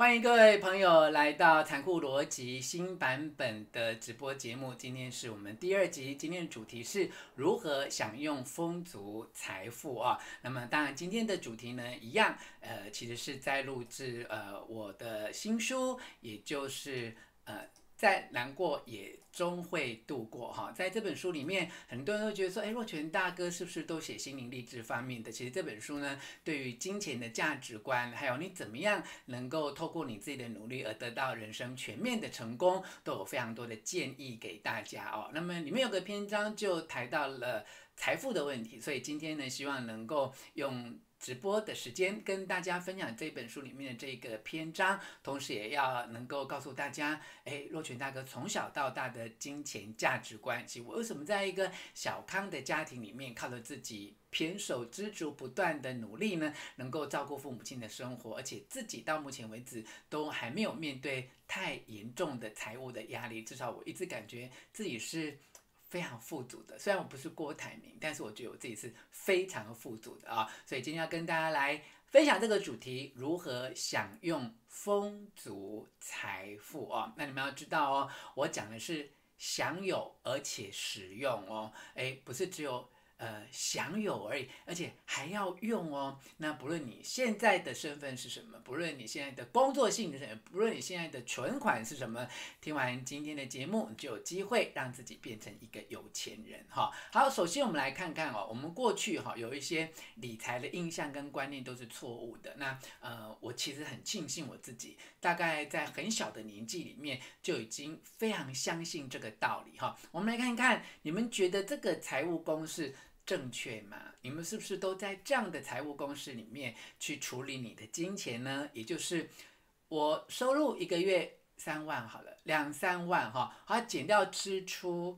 欢迎各位朋友来到残酷逻辑新版本的直播节目。今天是我们第二集，今天的主题是如何享用丰足财富啊。那么当然，今天的主题呢，一样，呃，其实是在录制呃我的新书，也就是呃。再难过也终会度过哈，在这本书里面，很多人都觉得说，哎，若权大哥是不是都写心灵励志方面的？其实这本书呢，对于金钱的价值观，还有你怎么样能够透过你自己的努力而得到人生全面的成功，都有非常多的建议给大家哦。那么里面有个篇章就谈到了财富的问题，所以今天呢，希望能够用。直播的时间跟大家分享这本书里面的这个篇章，同时也要能够告诉大家，哎，若泉大哥从小到大的金钱价值观，其实我为什么在一个小康的家庭里面，靠着自己胼手胝足不断的努力呢，能够照顾父母亲的生活，而且自己到目前为止都还没有面对太严重的财务的压力，至少我一直感觉自己是。非常富足的，虽然我不是郭台铭，但是我觉得我自己是非常富足的啊。所以今天要跟大家来分享这个主题：如何享用丰足财富啊。那你们要知道哦，我讲的是享有而且使用哦，诶，不是只有。呃，享有而已，而且还要用哦。那不论你现在的身份是什么，不论你现在的工作性质，不论你现在的存款是什么，听完今天的节目，就有机会让自己变成一个有钱人哈。好，首先我们来看看哦，我们过去哈有一些理财的印象跟观念都是错误的。那呃，我其实很庆幸我自己，大概在很小的年纪里面就已经非常相信这个道理哈。我们来看看，你们觉得这个财务公式正确吗？你们是不是都在这样的财务公式里面去处理你的金钱呢？也就是我收入一个月三万好了，两三万哈，好减掉支出，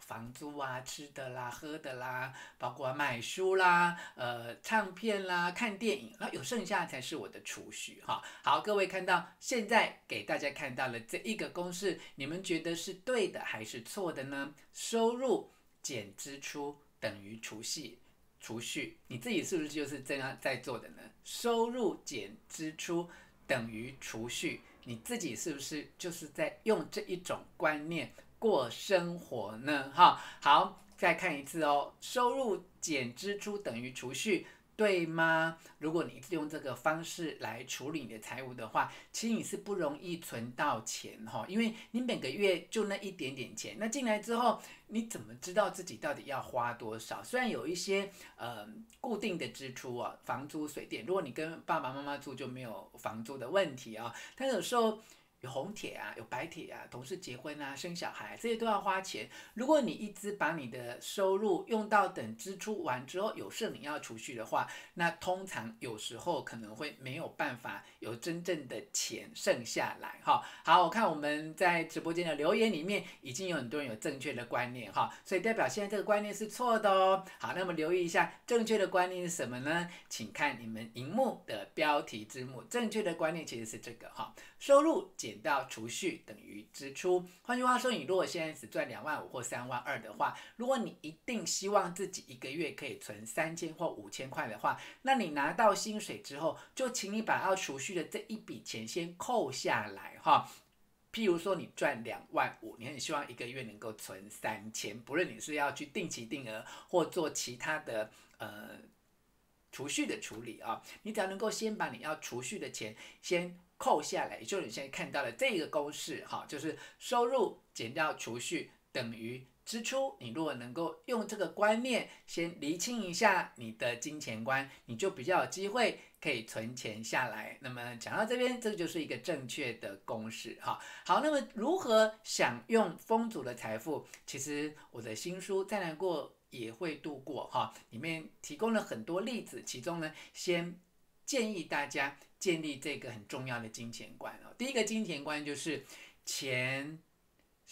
房租啊、吃的啦、喝的啦，包括买书啦、呃唱片啦、看电影，那有剩下才是我的储蓄哈。好，各位看到现在给大家看到了这一个公式，你们觉得是对的还是错的呢？收入减支出。等于储蓄，储蓄，你自己是不是就是这样在做的呢？收入减支出等于储蓄，你自己是不是就是在用这一种观念过生活呢？哈，好，再看一次哦，收入减支出等于储蓄。对吗？如果你用这个方式来处理你的财务的话，其实你是不容易存到钱哈，因为你每个月就那一点点钱，那进来之后，你怎么知道自己到底要花多少？虽然有一些呃固定的支出啊，房租、水电，如果你跟爸爸妈妈住就没有房租的问题啊，但有时候。有红帖啊，有白帖啊，同事结婚啊，生小孩，这些都要花钱。如果你一直把你的收入用到等支出完之后有剩你要储蓄的话，那通常有时候可能会没有办法有真正的钱剩下来哈。好，我看我们在直播间的留言里面已经有很多人有正确的观念哈，所以代表现在这个观念是错的哦。好，那么留意一下正确的观念是什么呢？请看你们荧幕的标题字幕，正确的观念其实是这个哈，收入减。减掉储蓄等于支出。换句话说，你如果现在只赚两万五或三万二的话，如果你一定希望自己一个月可以存三千或五千块的话，那你拿到薪水之后，就请你把要储蓄的这一笔钱先扣下来哈。譬如说，你赚两万五，你很希望一个月能够存三千，不论你是要去定期定额或做其他的呃储蓄的处理啊，你只要能够先把你要储蓄的钱先。扣下来，也就是你现在看到的这个公式，哈，就是收入减掉储蓄等于支出。你如果能够用这个观念先厘清一下你的金钱观，你就比较有机会可以存钱下来。那么讲到这边，这就是一个正确的公式，哈。好，那么如何享用丰足的财富？其实我的新书再难过也会度过，哈，里面提供了很多例子，其中呢，先建议大家。建立这个很重要的金钱观哦。第一个金钱观就是钱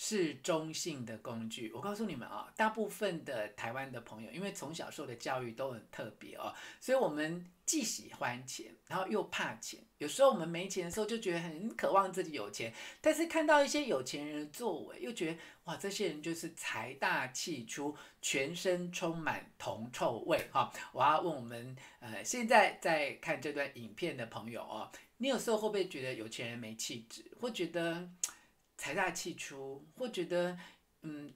是中性的工具。我告诉你们啊，大部分的台湾的朋友，因为从小受的教育都很特别哦，所以我们。既喜欢钱，然后又怕钱。有时候我们没钱的时候，就觉得很渴望自己有钱。但是看到一些有钱人的作为，又觉得哇，这些人就是财大气粗，全身充满铜臭味哈。我要问我们呃，现在在看这段影片的朋友哦，你有时候会不会觉得有钱人没气质，或觉得财大气粗，或觉得嗯，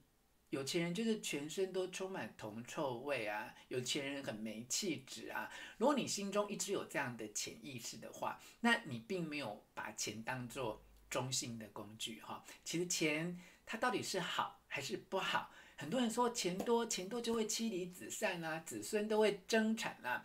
有钱人就是全身都充满铜臭味啊，有钱人很没气质啊？如果你心中一直有这样的潜意识的话，那你并没有把钱当做中性的工具哈。其实钱它到底是好还是不好？很多人说钱多钱多就会妻离子散啊，子孙都会争产啊。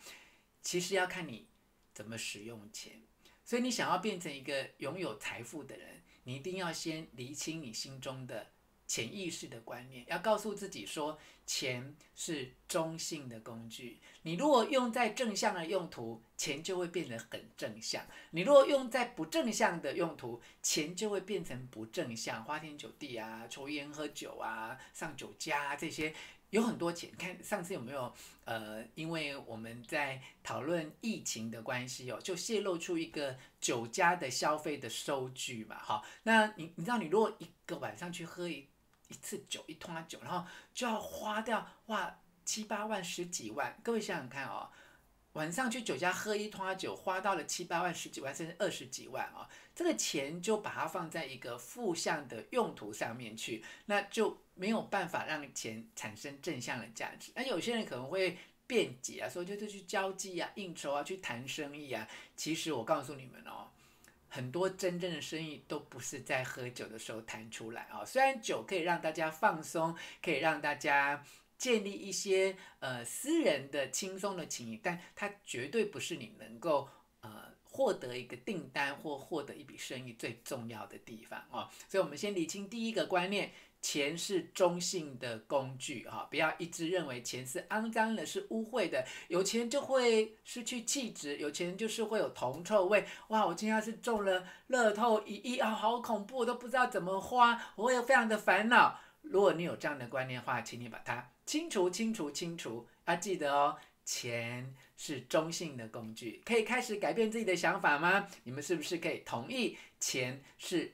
其实要看你怎么使用钱。所以你想要变成一个拥有财富的人，你一定要先厘清你心中的。潜意识的观念，要告诉自己说，钱是中性的工具。你如果用在正向的用途，钱就会变得很正向；你如果用在不正向的用途，钱就会变成不正向，花天酒地啊，抽烟喝酒啊，上酒家，这些有很多钱。看上次有没有？呃，因为我们在讨论疫情的关系哦，就泄露出一个酒家的消费的收据嘛。好，那你你知道，你如果一个晚上去喝一一次酒一桶酒，然后就要花掉哇七八万十几万，各位想想看哦，晚上去酒家喝一桶酒，花到了七八万十几万，甚至二十几万啊、哦，这个钱就把它放在一个负向的用途上面去，那就没有办法让钱产生正向的价值。那有些人可能会辩解啊，说就是去交际啊、应酬啊、去谈生意啊，其实我告诉你们哦。很多真正的生意都不是在喝酒的时候谈出来啊。虽然酒可以让大家放松，可以让大家建立一些呃私人的轻松的情谊，但它绝对不是你能够呃获得一个订单或获得一笔生意最重要的地方哦。所以，我们先理清第一个观念。钱是中性的工具，哈，不要一直认为钱是肮脏的，是污秽的。有钱就会失去气质，有钱就是会有铜臭味。哇，我今天要是中了乐透一亿啊，好恐怖，我都不知道怎么花，我会非常的烦恼。如果你有这样的观念的话，请你把它清除、清除、清除。要记得哦，钱是中性的工具，可以开始改变自己的想法吗？你们是不是可以同意钱是？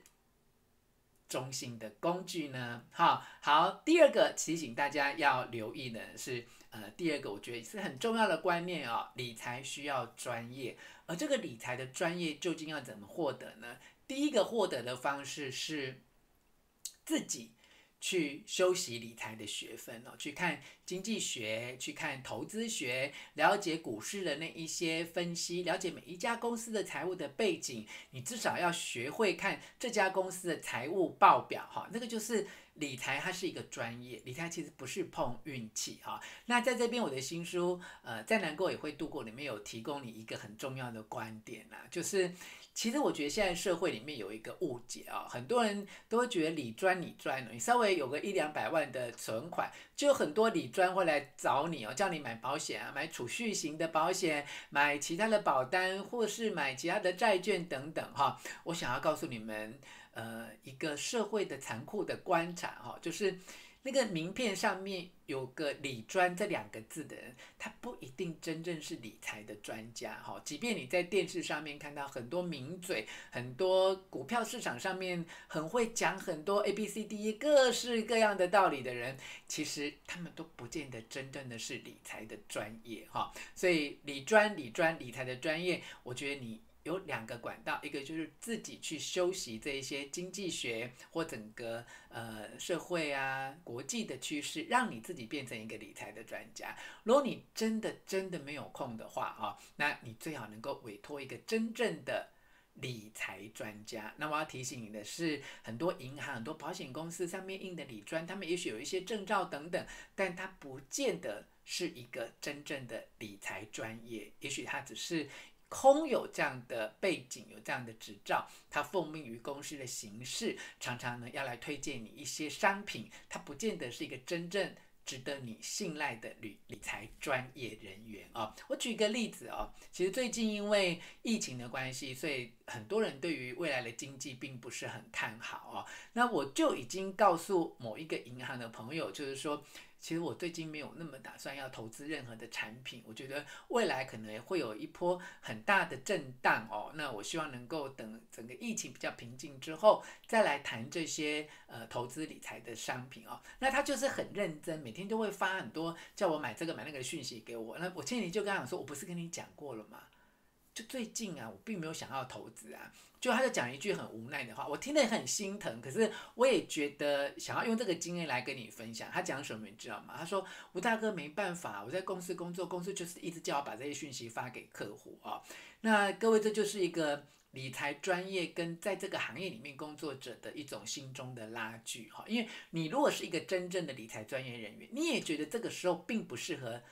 中性的工具呢？好，好，第二个提醒大家要留意的是，呃，第二个我觉得是很重要的观念、哦，理财需要专业，而这个理财的专业究竟要怎么获得呢？第一个获得的方式是自己。去修习理财的学分哦，去看经济学，去看投资学，了解股市的那一些分析，了解每一家公司的财务的背景。你至少要学会看这家公司的财务报表哈，那个就是理财，它是一个专业。理财其实不是碰运气哈。那在这边我的新书呃，再难过也会度过里面有提供你一个很重要的观点呐，就是。其实我觉得现在社会里面有一个误解啊，很多人都会觉得理专理专，你稍微有个一两百万的存款，就很多理专会来找你哦，叫你买保险啊，买储蓄型的保险，买其他的保单，或是买其他的债券等等哈。我想要告诉你们，呃，一个社会的残酷的观察哈，就是。那个名片上面有个“理专”这两个字的人，他不一定真正是理财的专家哈。即便你在电视上面看到很多名嘴，很多股票市场上面很会讲很多 A B C D E 各式各样的道理的人，其实他们都不见得真正的是理财的专业哈。所以理专、理专、理财的专业，我觉得你。有两个管道，一个就是自己去修习这一些经济学或整个呃社会啊国际的趋势，让你自己变成一个理财的专家。如果你真的真的没有空的话啊，那你最好能够委托一个真正的理财专家。那我要提醒你的是，很多银行、很多保险公司上面印的理专，他们也许有一些证照等等，但他不见得是一个真正的理财专业，也许他只是。空有这样的背景，有这样的执照，他奉命于公司的形式，常常呢要来推荐你一些商品，他不见得是一个真正值得你信赖的理理财专业人员啊。我举一个例子啊，其实最近因为疫情的关系，所以很多人对于未来的经济并不是很看好啊。那我就已经告诉某一个银行的朋友，就是说。其实我最近没有那么打算要投资任何的产品，我觉得未来可能会有一波很大的震荡哦。那我希望能够等整个疫情比较平静之后，再来谈这些呃投资理财的商品哦。那他就是很认真，每天都会发很多叫我买这个买那个的讯息给我。那我前几天就跟他讲说，我不是跟你讲过了吗？就最近啊，我并没有想要投资啊。就他就讲一句很无奈的话，我听得很心疼，可是我也觉得想要用这个经验来跟你分享。他讲什么你知道吗？他说吴大哥没办法，我在公司工作，公司就是一直叫我把这些讯息发给客户啊。那各位，这就是一个理财专业跟在这个行业里面工作者的一种心中的拉锯哈。因为你如果是一个真正的理财专业人员，你也觉得这个时候并不适合。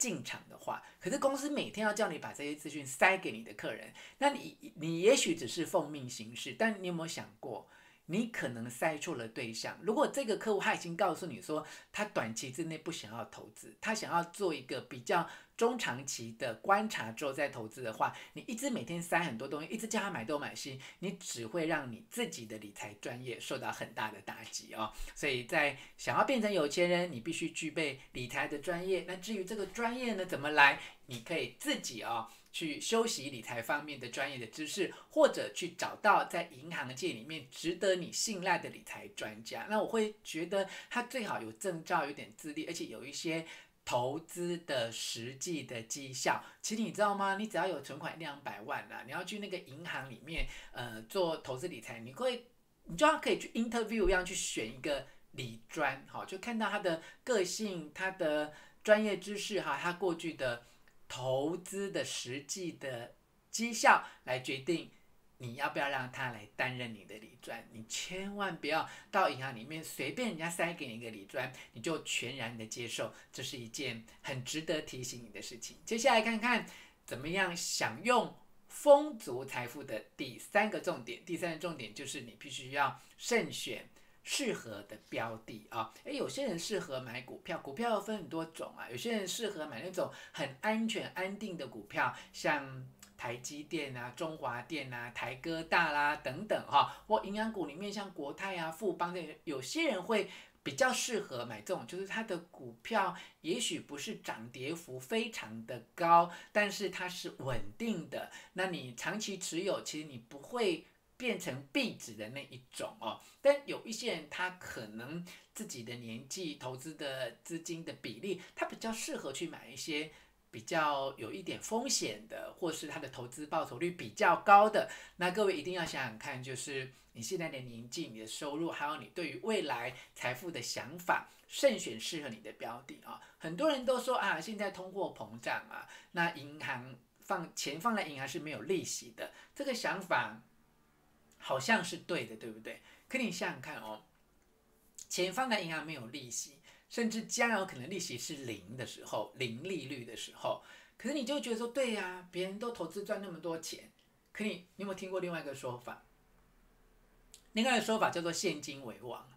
进场的话，可是公司每天要叫你把这些资讯塞给你的客人，那你你也许只是奉命行事，但你有没有想过，你可能塞错了对象？如果这个客户他已经告诉你说，他短期之内不想要投资，他想要做一个比较。中长期的观察之后再投资的话，你一直每天塞很多东西，一直叫他买东买西，你只会让你自己的理财专业受到很大的打击哦。所以在想要变成有钱人，你必须具备理财的专业。那至于这个专业呢，怎么来？你可以自己哦去修习理财方面的专业的知识，或者去找到在银行界里面值得你信赖的理财专家。那我会觉得他最好有证照，有点资历，而且有一些。投资的实际的绩效，其实你知道吗？你只要有存款两百万啊，你要去那个银行里面，呃，做投资理财，你会，你就要可以去 interview 一样去选一个理专，好，就看到他的个性、他的专业知识哈，他过去的投资的实际的绩效来决定。你要不要让他来担任你的理专？你千万不要到银行里面随便人家塞给你一个理专，你就全然的接受，这是一件很值得提醒你的事情。接下来看看怎么样享用丰足财富的第三个重点。第三个重点就是你必须要慎选适合的标的啊。诶，有些人适合买股票，股票要分很多种啊。有些人适合买那种很安全安定的股票，像。台积电啊，中华电啊，台哥大啦、等等哈，或营养股里面像国泰啊、富邦这些，有些人会比较适合买这种，就是它的股票也许不是涨跌幅非常的高，但是它是稳定的。那你长期持有，其实你不会变成壁纸的那一种哦。但有一些人，他可能自己的年纪、投资的资金的比例，他比较适合去买一些。比较有一点风险的，或是它的投资报酬率比较高的，那各位一定要想想看，就是你现在的年纪、你的收入，还有你对于未来财富的想法，慎选适合你的标的啊。很多人都说啊，现在通货膨胀啊，那银行放钱放在银行是没有利息的，这个想法好像是对的，对不对？可你想想看哦，钱放在银行没有利息。甚至将有可能利息是零的时候，零利率的时候，可是你就觉得说，对呀、别人都投资赚那么多钱，可你你有没有听过另外一个说法？另外一个说法叫做现金为王，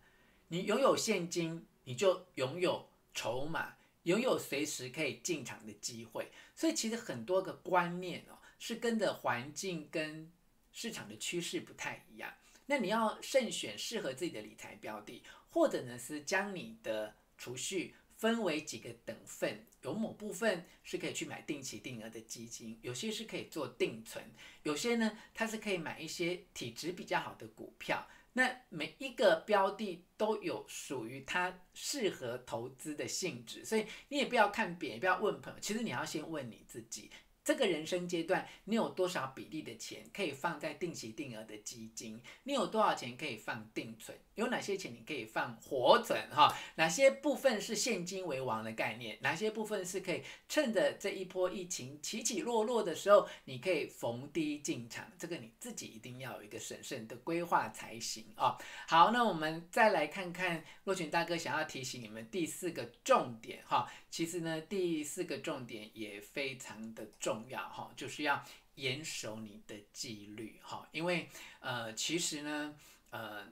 你拥有现金，你就拥有筹码，拥有随时可以进场的机会。所以其实很多个观念哦，是跟着环境跟市场的趋势不太一样。那你要慎选适合自己的理财标的，或者呢是将你的储蓄分为几个等份，有某部分是可以去买定期定额的基金，有些是可以做定存，有些呢它是可以买一些体质比较好的股票。那每一个标的都有属于它适合投资的性质，所以你也不要看别人，也不要问朋友，其实你要先问你自己。这个人生阶段，你有多少比例的钱可以放在定期定额的基金？你有多少钱可以放定存？有哪些钱你可以放活存？哈，哪些部分是现金为王的概念？哪些部分是可以趁着这一波疫情起起落落的时候，你可以逢低进场？这个你自己一定要有一个审慎的规划才行啊。好，那我们再来看看洛群大哥想要提醒你们第四个重点哈。其实呢，第四个重点也非常的重。重要哈，就是要严守你的纪律哈，因为呃，其实呢，呃，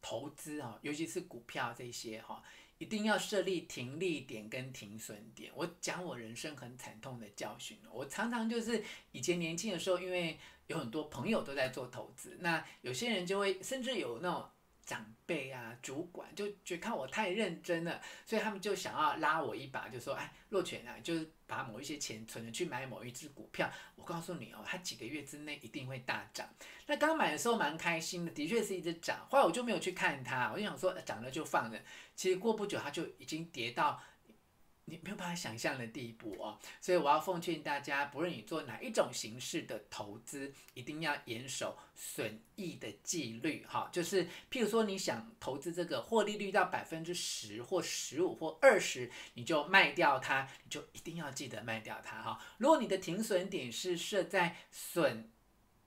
投资啊，尤其是股票这些哈，一定要设立停利点跟停损点。我讲我人生很惨痛的教训，我常常就是以前年轻的时候，因为有很多朋友都在做投资，那有些人就会甚至有那种。长辈啊，主管就觉得看我太认真了，所以他们就想要拉我一把，就说：“哎，若权啊，就是把某一些钱存着去买某一只股票。我告诉你哦，它几个月之内一定会大涨。那刚买的时候蛮开心的，的确是一直涨。后来我就没有去看它，我就想说涨了就放着。其实过不久它就已经跌到你没有办法想象的地步哦。所以我要奉劝大家，不论你做哪一种形式的投资，一定要严守损益的纪律哈。就是譬如说，你想投资这个获利率到百分之十或十五或二十，你就卖掉它，你就一定要记得卖掉它哈。如果你的停损点是设在损。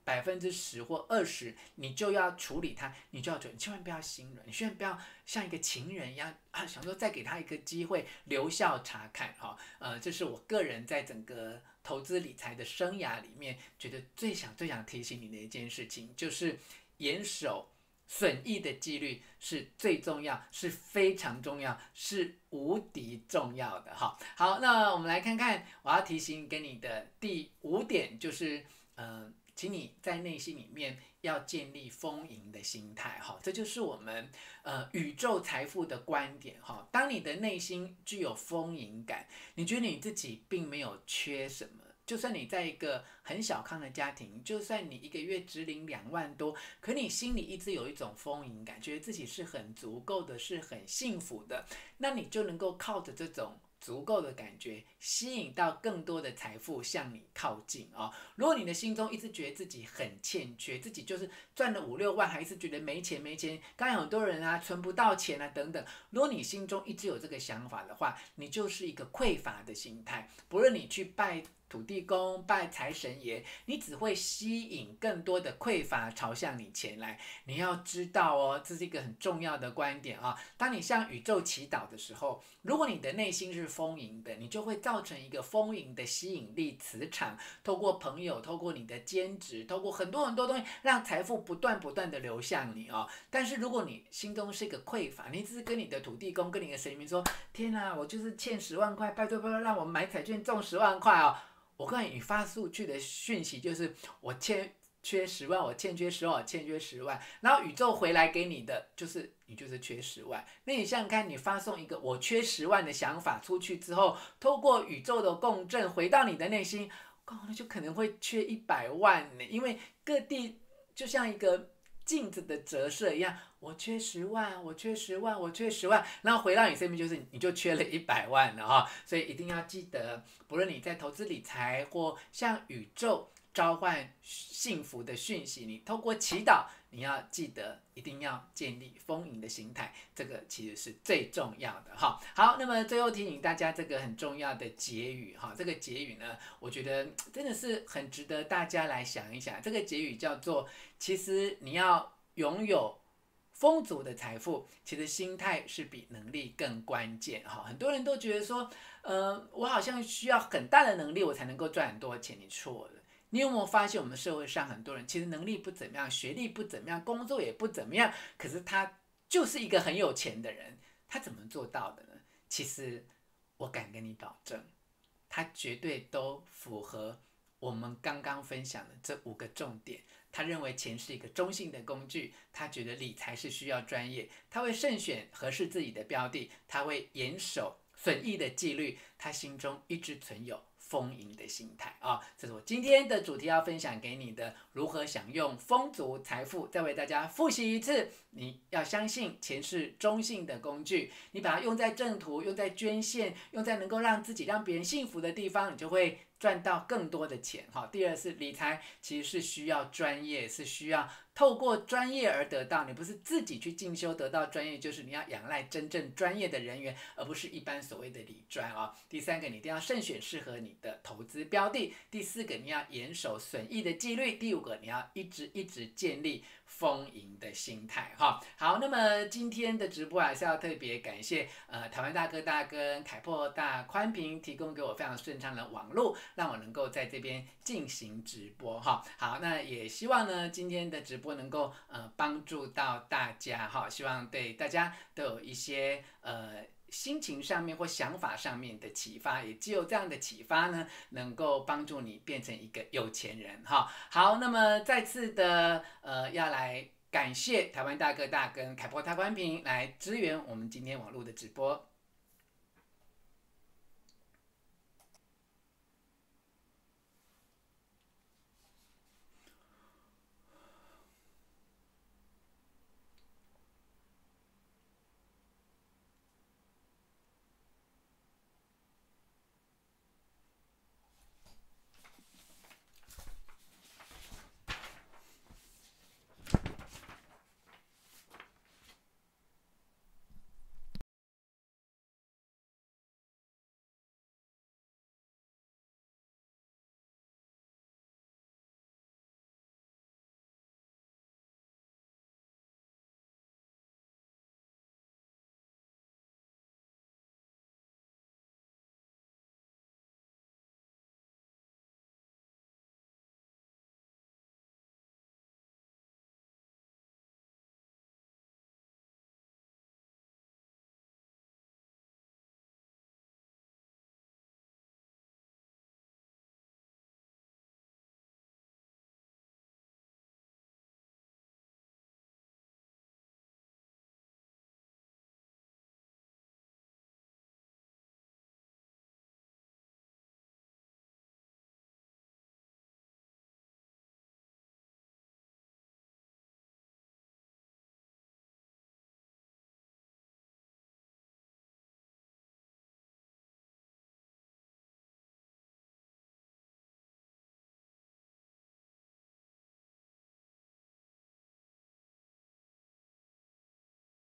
百分之十或二十，你就要处理它，你就要准，千万不要心软，你千万不要像一个情人一样啊，想说再给他一个机会，留校察看哈。呃，这是我个人在整个投资理财的生涯里面，觉得最想最想提醒你的一件事情，就是严守损益的纪律是最重要，是非常重要，是无敌重要的哈。好，那我们来看看我要提醒给你的第五点，就是嗯。请你在内心里面要建立丰盈的心态，哈，这就是我们呃宇宙财富的观点，哈。当你的内心具有丰盈感，你觉得你自己并没有缺什么，就算你在一个很小康的家庭，就算你一个月只领两万多，可你心里一直有一种丰盈感，觉得自己是很足够的，是很幸福的，那你就能够靠着这种。足够的感觉，吸引到更多的财富向你靠近啊、如果你的心中一直觉得自己很欠缺，自己就是赚了五六万，还是觉得没钱没钱，刚有很多人啊存不到钱啊等等。如果你心中一直有这个想法的话，你就是一个匮乏的心态。不论你去拜。土地公拜财神爷，你只会吸引更多的匮乏朝向你前来。你要知道哦，这是一个很重要的观点啊。当你向宇宙祈祷的时候，如果你的内心是丰盈的，你就会造成一个丰盈的吸引力磁场。透过朋友，透过你的兼职，透过很多很多东西，让财富不断不断的流向你哦。但是如果你心中是一个匮乏，你只是跟你的土地公、跟你的神明说：“天哪，我就是欠十万块，拜托拜托，让我买彩券中十万块哦。”我告诉你，发出去的讯息就是我欠缺十万，我欠缺十万，我欠缺十万，然后宇宙回来给你的就是你就是缺十万。那你想想看，你发送一个我缺十万的想法出去之后，透过宇宙的共振回到你的内心，哦，那就可能会缺一百万呢，因为各地就像一个。镜子的折射一样，我缺十万，我缺十万，我缺十万，然后回到你身边就是你就缺了一百万了哈，所以一定要记得，不论你在投资理财或像宇宙召唤幸福的讯息，你透过祈祷。你要记得，一定要建立丰盈的心态，这个其实是最重要的哈。好，那么最后提醒大家这个很重要的结语哈，这个结语呢，我觉得真的是很值得大家来想一想。这个结语叫做：其实你要拥有丰足的财富，其实心态是比能力更关键哈。很多人都觉得说，呃，我好像需要很大的能力，我才能够赚很多钱。你错了。你有没有发现，我们社会上很多人其实能力不怎么样，学历不怎么样，工作也不怎么样，可是他就是一个很有钱的人，他怎么做到的呢？其实我敢跟你保证，他绝对都符合我们刚刚分享的这五个重点。他认为钱是一个中性的工具，他觉得理财是需要专业，他会慎选合适自己的标的，他会严守损益的纪律，他心中一直存有。丰盈的心态啊，这是我今天的主题要分享给你的，如何享用丰足财富。再为大家复习一次，你要相信钱是中性的工具，你把它用在正途，用在捐献，用在能够让自己、让别人幸福的地方，你就会。赚到更多的钱，哈。第二是理财，其实是需要专业，是需要透过专业而得到。你不是自己去进修得到专业，就是你要仰赖真正专业的人员，而不是一般所谓的理专啊。第三个，你一定要慎选适合你的投资标的。第四个，你要严守损益的纪律。第五个，你要一直一直建立。丰盈的心态，哈，好，那么今天的直播还是要特别感谢，呃，台湾大哥大跟凯擘大宽频提供给我非常顺畅的网络，让我能够在这边进行直播，哈，好，那也希望呢，今天的直播能够呃帮助到大家，哈，希望对大家都有一些呃。心情上面或想法上面的启发，也只有这样的启发呢，能够帮助你变成一个有钱人哈。好，那么再次的呃，要来感谢台湾大哥大跟凯擘大观屏来支援我们今天网络的直播。